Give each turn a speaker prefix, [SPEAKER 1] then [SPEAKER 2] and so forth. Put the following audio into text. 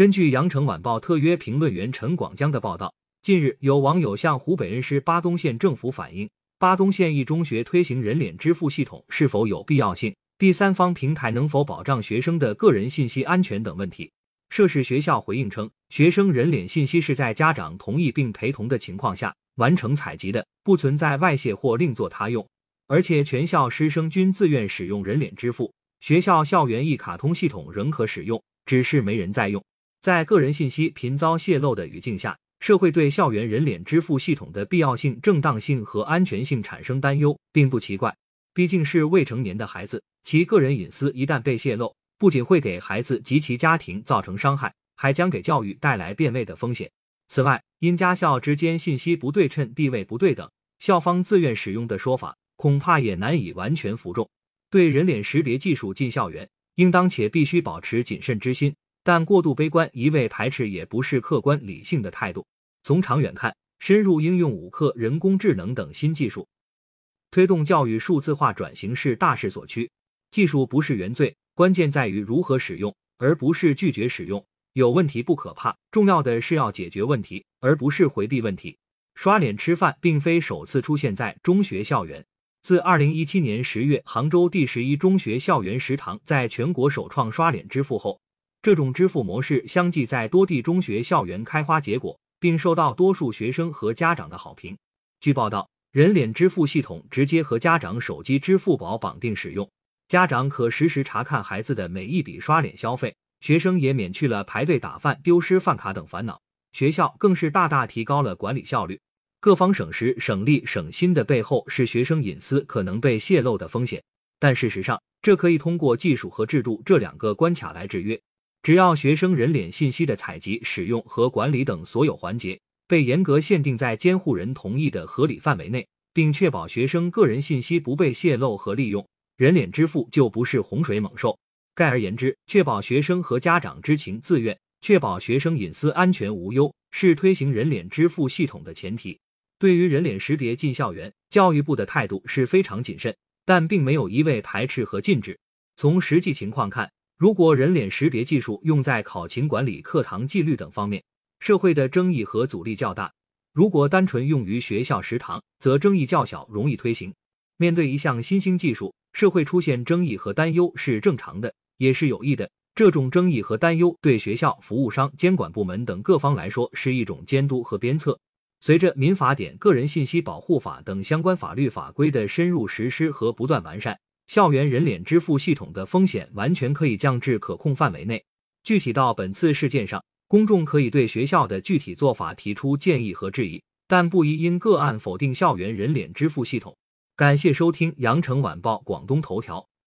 [SPEAKER 1] 根据羊城晚报特约评论员陈广江的报道，近日有网友向湖北恩施巴东县政府反映，巴东县一中学推行人脸支付系统是否有必要性，第三方平台能否保障学生的个人信息安全等问题。涉事学校回应称，学生人脸信息是在家长同意并陪同的情况下完成采集的，不存在外泄或另作他用，而且全校师生均自愿使用人脸支付，学校校园一卡通系统仍可使用，只是没人在用。在个人信息频遭泄露的语境下，社会对校园人脸支付系统的必要性、正当性和安全性产生担忧，并不奇怪。毕竟是未成年的孩子，其个人隐私一旦被泄露，不仅会给孩子及其家庭造成伤害，还将给教育带来变味的风险。此外，因家校之间信息不对称、地位不对等，校方自愿使用的说法恐怕也难以完全服众。对人脸识别技术进校园，应当且必须保持谨慎之心。但过度悲观、一味排斥也不是客观理性的态度。从长远看，深入应用五克人工智能等新技术，推动教育数字化转型是大势所趋。技术不是原罪，关键在于如何使用，而不是拒绝使用。有问题不可怕，重要的是要解决问题，而不是回避问题。刷脸吃饭并非首次出现在中学校园。自二零一七年十月，杭州第十一中学校园食堂在全国首创刷脸支付后。这种支付模式相继在多地中学校园开花结果，并受到多数学生和家长的好评。据报道，人脸支付系统直接和家长手机支付宝绑定使用，家长可实时查看孩子的每一笔刷脸消费，学生也免去了排队打饭、丢失饭卡等烦恼，学校更是大大提高了管理效率。各方省时、省力、省心的背后，是学生隐私可能被泄露的风险。但事实上，这可以通过技术和制度这两个关卡来制约。只要学生人脸信息的采集、使用和管理等所有环节被严格限定在监护人同意的合理范围内，并确保学生个人信息不被泄露和利用，人脸支付就不是洪水猛兽。概而言之，确保学生和家长知情自愿，确保学生隐私安全无忧，是推行人脸支付系统的前提。对于人脸识别进校园，教育部的态度是非常谨慎，但并没有一味排斥和禁止。从实际情况看。如果人脸识别技术用在考勤管理、课堂纪律等方面，社会的争议和阻力较大；如果单纯用于学校食堂，则争议较小，容易推行。面对一项新兴技术，社会出现争议和担忧是正常的，也是有益的。这种争议和担忧对学校、服务商、监管部门等各方来说是一种监督和鞭策。随着《民法典》《个人信息保护法》等相关法律法规的深入实施和不断完善。校园人脸支付系统的风险完全可以降至可控范围内。具体到本次事件上，公众可以对学校的具体做法提出建议和质疑，但不宜因个案否定校园人脸支付系统。感谢收听羊城晚报广东头条。